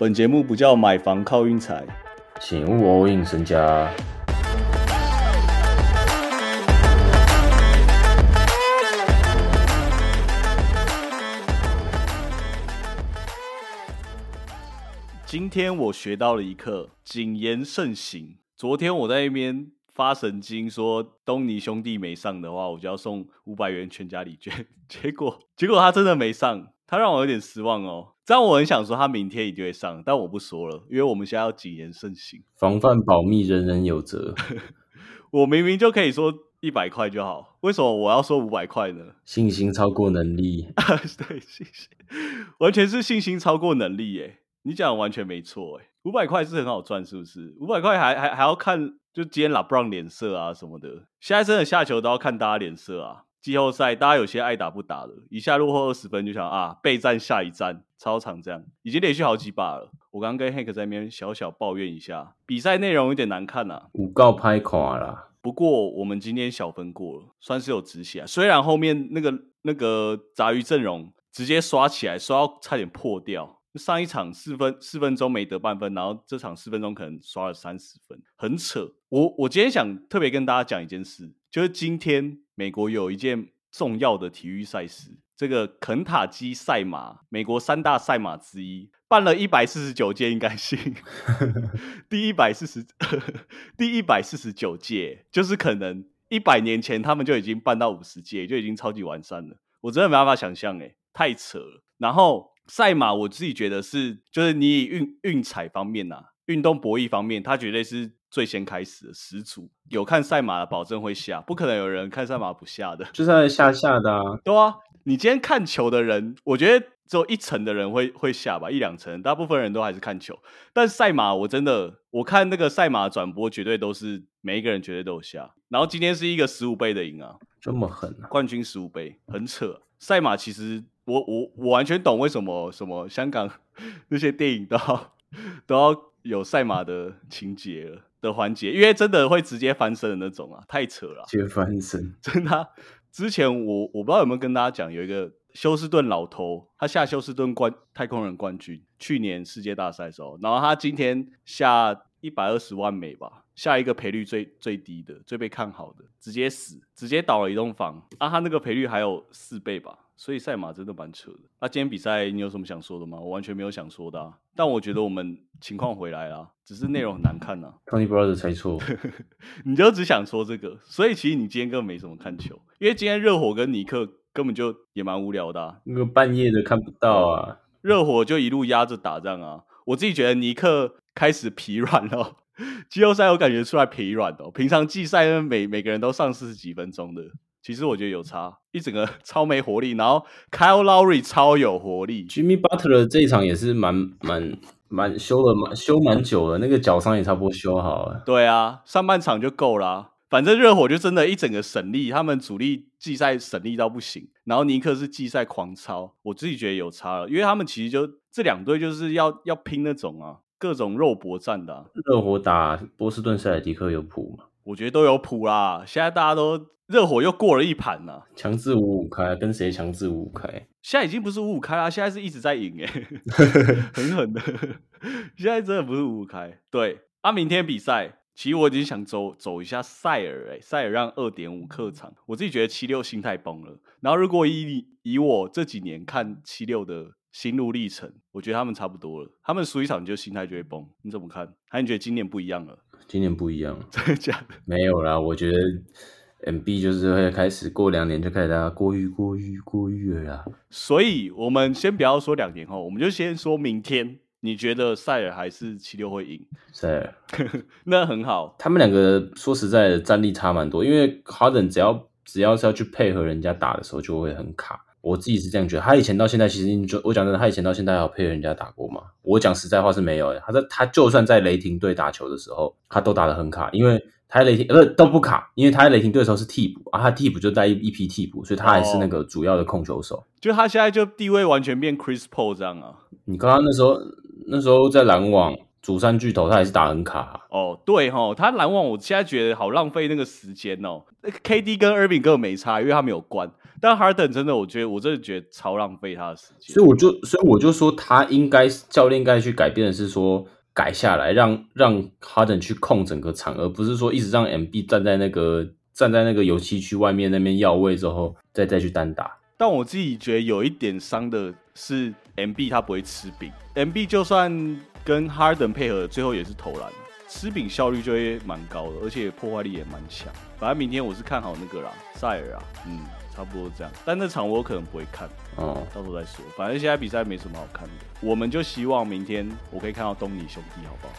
本节目不叫买房靠运财，请勿 all in 身家。今天我学到了一课，谨言慎行。昨天我在那边发神经说东尼兄弟没上的话，我就要送五百元全家礼券。结果结果他真的没上，他让我有点失望哦。这样我很想说他明天一定会上，但我不说了，因为我们现在要谨言慎行。防范保密，人人有责。我明明就可以说一百块就好，为什么我要说五百块呢？信心超过能力。对，信心完全是信心超过能力耶。你讲完全没错哎，五百块是很好赚，是不是？五百块还还还要看，就今天拉布朗脸色啊什么的。现在真的下球都要看大家脸色啊。季后赛大家有些爱打不打的，一下落后二十分就想啊备战下一站，超长这样，已经连续好几把了。我刚刚跟 Hank 在那边小小抱怨一下，比赛内容有点难看呐，五告拍垮了。不过我们今天小分过了，算是有直起来。虽然后面那个那个杂鱼阵容直接刷起来，刷到差点破掉。上一场四分四分钟没得半分，然后这场四分钟可能刷了三十分，很扯。我我今天想特别跟大家讲一件事，就是今天美国有一件重要的体育赛事，这个肯塔基赛马，美国三大赛马之一，办了一百四十九届，应该信 第一百四十 第一百四十九届，就是可能一百年前他们就已经办到五十届，就已经超级完善了。我真的没办法想象，哎，太扯了。然后。赛马，我自己觉得是，就是你以运运彩方面呐，运动博弈方面，它绝对是最先开始的始祖。有看赛马的，保证会下，不可能有人看赛马不下的，就算下下的啊。对啊，你今天看球的人，我觉得只有一层的人会会下吧，一两层，大部分人都还是看球。但赛马，我真的我看那个赛马转播，绝对都是每一个人绝对都有下。然后今天是一个十五倍的赢啊，这么狠啊！冠军十五倍，很扯。赛马其实。我我我完全懂为什么什么香港 那些电影都要都要有赛马的情节的环节，因为真的会直接翻身的那种啊，太扯了！直接翻身，真的。之前我我不知道有没有跟大家讲，有一个休斯顿老头，他下休斯顿冠太空人冠军，去年世界大赛的时候，然后他今天下一百二十万美吧，下一个赔率最最低的、最被看好的，直接死，直接倒了一栋房啊！他那个赔率还有四倍吧。所以赛马真的蛮扯的。那今天比赛你有什么想说的吗？我完全没有想说的。但我觉得我们情况回来了，只是内容很难看呐。Tony Brother 猜错，你就只想说这个。所以其实你今天根本没什么看球，因为今天热火跟尼克根本就也蛮无聊的。那个半夜的看不到啊。热火就一路压着打仗啊。我自己觉得尼克开始疲软了，季后赛我感觉出来疲软的。平常季赛每每个人都上四十几分钟的。其实我觉得有差，一整个 超没活力，然后 Kyle Lowry 超有活力，Jimmy Butler 这一场也是蛮蛮蛮修了蛮修蛮久了，那个脚伤也差不多修好了。对啊，上半场就够了，反正热火就真的一整个省力，他们主力季赛省力到不行，然后尼克是季赛狂超，我自己觉得有差了，因为他们其实就这两队就是要要拼那种啊，各种肉搏战的。热火打波士顿塞尔迪克有谱吗？我觉得都有谱啦，现在大家都。热火又过了一盘呢，强制五五开，跟谁强制五五开？现在已经不是五五开啦，现在是一直在赢哎，狠狠的。现在真的不是五五开。对，啊，明天比赛，其实我已经想走走一下塞尔哎，塞尔让二点五客场，我自己觉得七六心态崩了。然后如果以以我这几年看七六的心路历程，我觉得他们差不多了，他们输一场你就心态就会崩。你怎么看？还是觉得今年不一样了？今年不一样，真的假的？没有啦，我觉得。M B 就是会开始过两年就开始大家过誉过誉过誉了啦，所以我们先不要说两年后，我们就先说明天，你觉得塞尔还是七六会赢？塞尔，那很好。他们两个说实在的战力差蛮多，因为哈登只要只要是要去配合人家打的时候就会很卡。我自己是这样觉得，他以前到现在其实你就我讲真的，他以前到现在有配合人家打过吗？我讲实在话是没有的。他在他就算在雷霆队打球的时候，他都打得很卡，因为。他雷霆呃都不卡，因为他在雷霆队的时候是替补啊，他替补就带一一批替补，所以他还是那个主要的控球手。就他现在就地位完全变 Chris Paul 这样啊。你刚刚那时候那时候在篮网主三巨头，他也是打很卡。哦，对哈，他篮网我现在觉得好浪费那个时间哦。KD 跟 Irving 根本没差，因为他没有关。但 Harden 真的，我觉得我真的觉得超浪费他的时间。所以我就，所以我就说，他应该教练应该去改变的是说改下来，让让 Harden 去控整个场，而不是说一直让 MB 站在那个站在那个油漆区外面那边要位之后，再再去单打。但我自己觉得有一点伤的是 MB 他不会吃饼，MB 就算跟 Harden 配合，最后也是投篮，吃饼效率就会蛮高的，而且破坏力也蛮强。反正明天我是看好那个啦，塞尔啊，嗯，差不多这样。但那场我可能不会看，哦，到时候再说。反正现在比赛没什么好看的，我们就希望明天我可以看到东尼兄弟，好不好？